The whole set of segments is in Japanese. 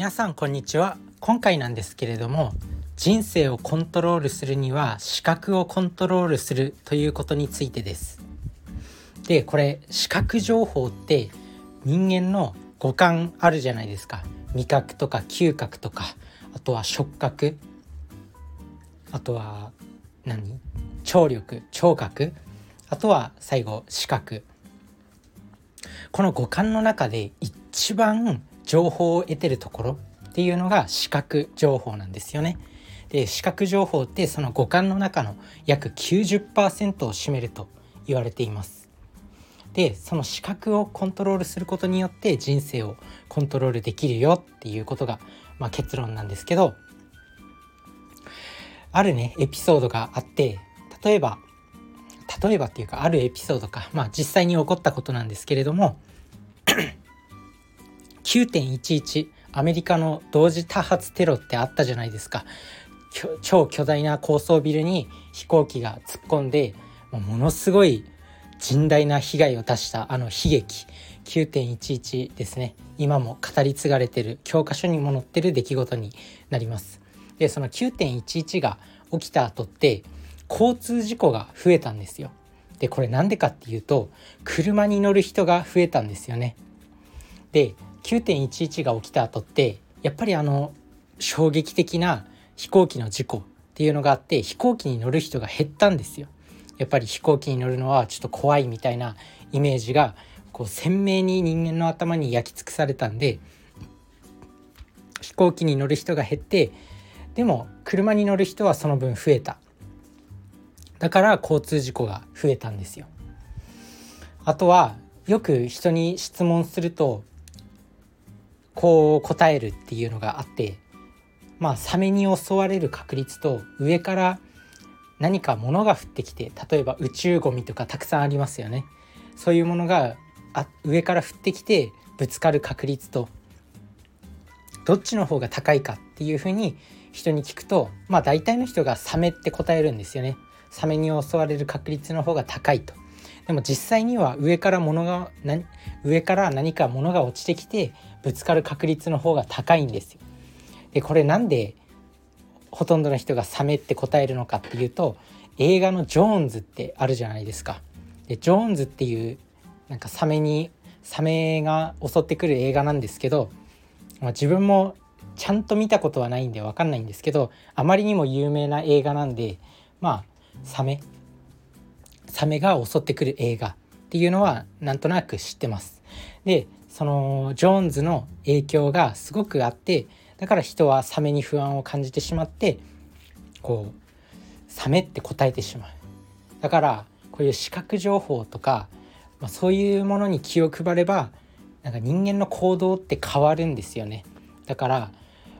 皆さんこんにちは。今回なんですけれども人生をコントロールするには視覚をコントロールするということについてです。でこれ視覚情報って人間の五感あるじゃないですか。味覚とか嗅覚とかあとは触覚あとは何？聴力聴覚あとは最後視覚。この五感の中で一番情報を得てるところっていうのが視覚情報なんですよね。で視覚情報ってその五感の中の約90%を占めると言われています。でその視覚をコントロールすることによって人生をコントロールできるよっていうことが、まあ、結論なんですけどあるねエピソードがあって例えば例えばっていうかあるエピソードかまあ実際に起こったことなんですけれども9.11アメリカの同時多発テロってあったじゃないですか。超巨大な高層ビルに飛行機が突っ込んでものすごい甚大な被害を出したあの悲劇。9.11ですね。今も語り継がれてる教科書にも載ってる出来事になります。でその9.11が起きた後って交通事故が増えたんですよ。でこれなんでかっていうと車に乗る人が増えたんですよね。で9.11が起きた後ってやっぱりあの衝撃的な飛行機の事故っていうのがあって飛行機に乗る人が減ったんですよ。やっぱり飛行機に乗るのはちょっと怖いみたいなイメージがこう鮮明に人間の頭に焼き尽くされたんで飛行機に乗る人が減ってでも車に乗る人はその分増えた。だから交通事故が増えたんですよ。あとはよく人に質問するとこう答えるっていうのがあってまあサメに襲われる確率と上から何か物が降ってきて例えば宇宙ゴミとかたくさんありますよねそういうものがあ上から降ってきてぶつかる確率とどっちの方が高いかっていうふうに人に聞くとまあ大体の人がサメって答えるんですよね。サメに襲われる確率の方が高いと。でも実際には上から物が上から何か物が落ちてきてぶつかる確率の方が高いんですよ。でこれなんでほとんどの人がサメって答えるのかっていうと映画の「ジョーンズ」ってあるじゃないですか。でジョーンズっていうなんかサメにサメが襲ってくる映画なんですけど、まあ、自分もちゃんと見たことはないんで分かんないんですけどあまりにも有名な映画なんでまあサメサメが襲ってくる映画っていうのはなんとなく知ってます。でそのジョーンズの影響がすごくあってだから人はサメに不安を感じてしまってこうサメって答えてしまう。だからこういう視覚情報とか、まあ、そういうものに気を配ればなんか人間の行動って変わるんですよね。だから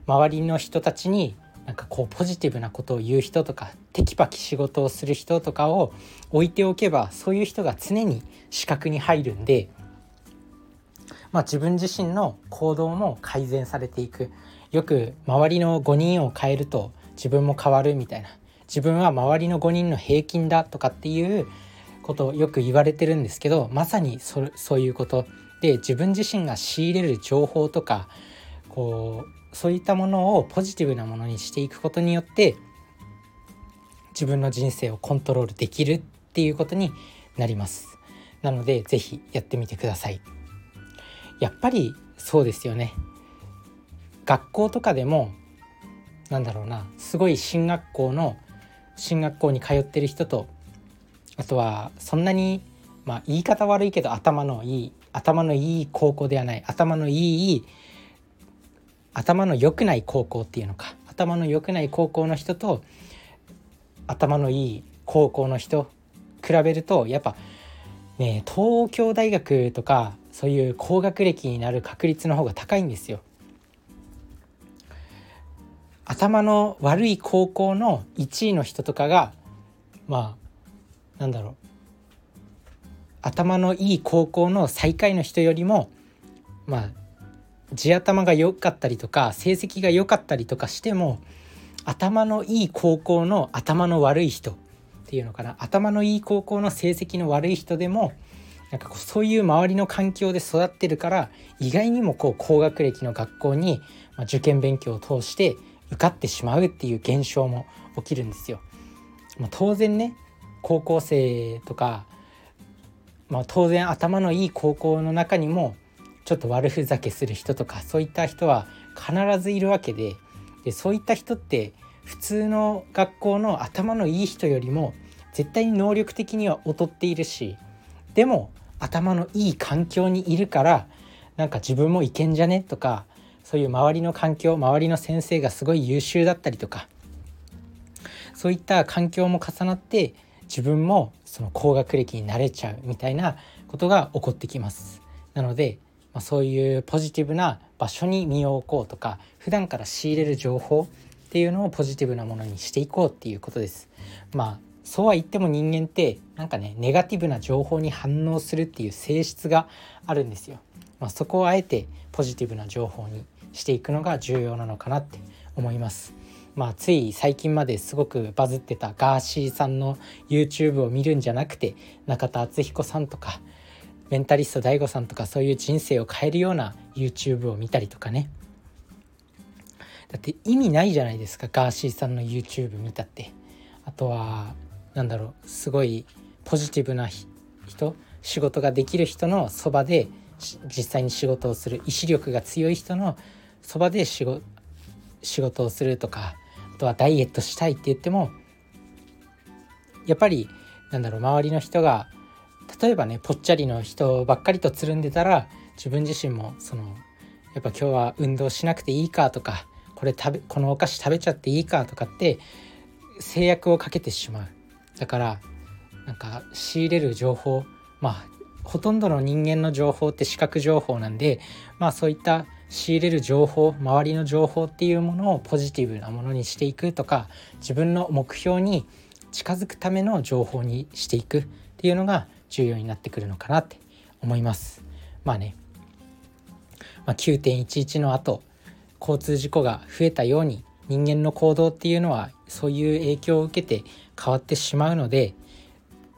周りの人たちになんかこうポジティブなことを言う人とかテキパキ仕事をする人とかを置いておけばそういう人が常に視覚に入るんで、まあ、自分自身の行動も改善されていく。よく周りの5人を変えると自分も変わるみたいな。自分は周りの5人の平均だとかっていうことをよく言われてるんですけどまさにそそういうこと。で自分自身が仕入れる情報とかこうそういったものをポジティブなものにしていくことによって自分の人生をコントロールできるっていうことになります。なので是非やってみてください。やっぱりそうですよね。学校とかでもなんだろうなすごい進学校の進学校に通ってる人とあとはそんなにまあ言い方悪いけど頭のいい頭のいい高校ではない頭のいい頭の良くない高校っていうのか頭の良くない高校の人と頭のいい高校の人比べるとやっぱね東京大学とかそういう高学歴になる確率の方が高いんですよ。頭の悪い高校の1位の人とかがまあなんだろう頭のいい高校の最下位の人よりもまあ地頭が良かったりとか成績が良かったりとかしても頭のいい高校の頭の悪い人っていうのかな頭のいい高校の成績の悪い人でもなんかこうそういう周りの環境で育ってるから意外にもこう高学歴の学校に、受験勉強を通して受かってしまうっていう現象も起きるんですよ。まあ、当然ね高校生とか、まあ、当然頭のいい高校の中にもちょっと悪ふざけする人とかそういった人は必ずいるわけででそういった人って普通の学校の頭のいい人よりも絶対に能力的には劣っているしでも頭のいい環境にいるからなんか自分もいけんじゃね？とかそういう周りの環境周りの先生がすごい優秀だったりとかそういった環境も重なって自分もその高学歴になれちゃうみたいなことが起こってきます。なので、まあ、そういうポジティブな場所に身を置こうとか普段から仕入れる情報っていうのをポジティブなものにしていこうっていうことです。まあそうは言っても人間ってなんかねネガティブな情報に反応するっていう性質があるんですよ。まあ、そこをあえてポジティブな情報にしていくのが重要なのかなって思います。まあ、つい最近まですごくバズってたガーシーさんの YouTube を見るんじゃなくて中田敦彦さんとかメンタリスト DAIGO さんとかそういう人生を変えるような YouTube を見たりとかねだって意味ないじゃないですかガーシーさんの YouTube 見たってあとはなんだろうすごいポジティブな人仕事ができる人のそばで実際に仕事をする意志力が強い人のそばで仕事をするとかあとはダイエットしたいって言ってもやっぱりなんだろう周りの人が例えばねぽっちゃりの人ばっかりとつるんでたら自分自身もそのやっぱ今日は運動しなくていいかとかこれ食べこのお菓子食べちゃっていいかとかって制約をかけてしまう。だからなんか仕入れる情報まあほとんどの人間の情報って視覚情報なんでまあそういった仕入れる情報周りの情報っていうものをポジティブなものにしていくとか自分の目標に近づくための情報にしていくっていうのが重要になってくるのかなって思います。まあね、まあ、9.11の後交通事故が増えたように人間の行動っていうのはそういう影響を受けて変わってしまうので、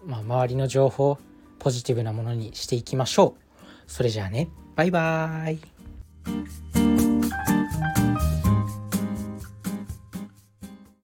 まあ、周りの情報ポジティブなものにしていきましょう。それじゃあねバイバーイ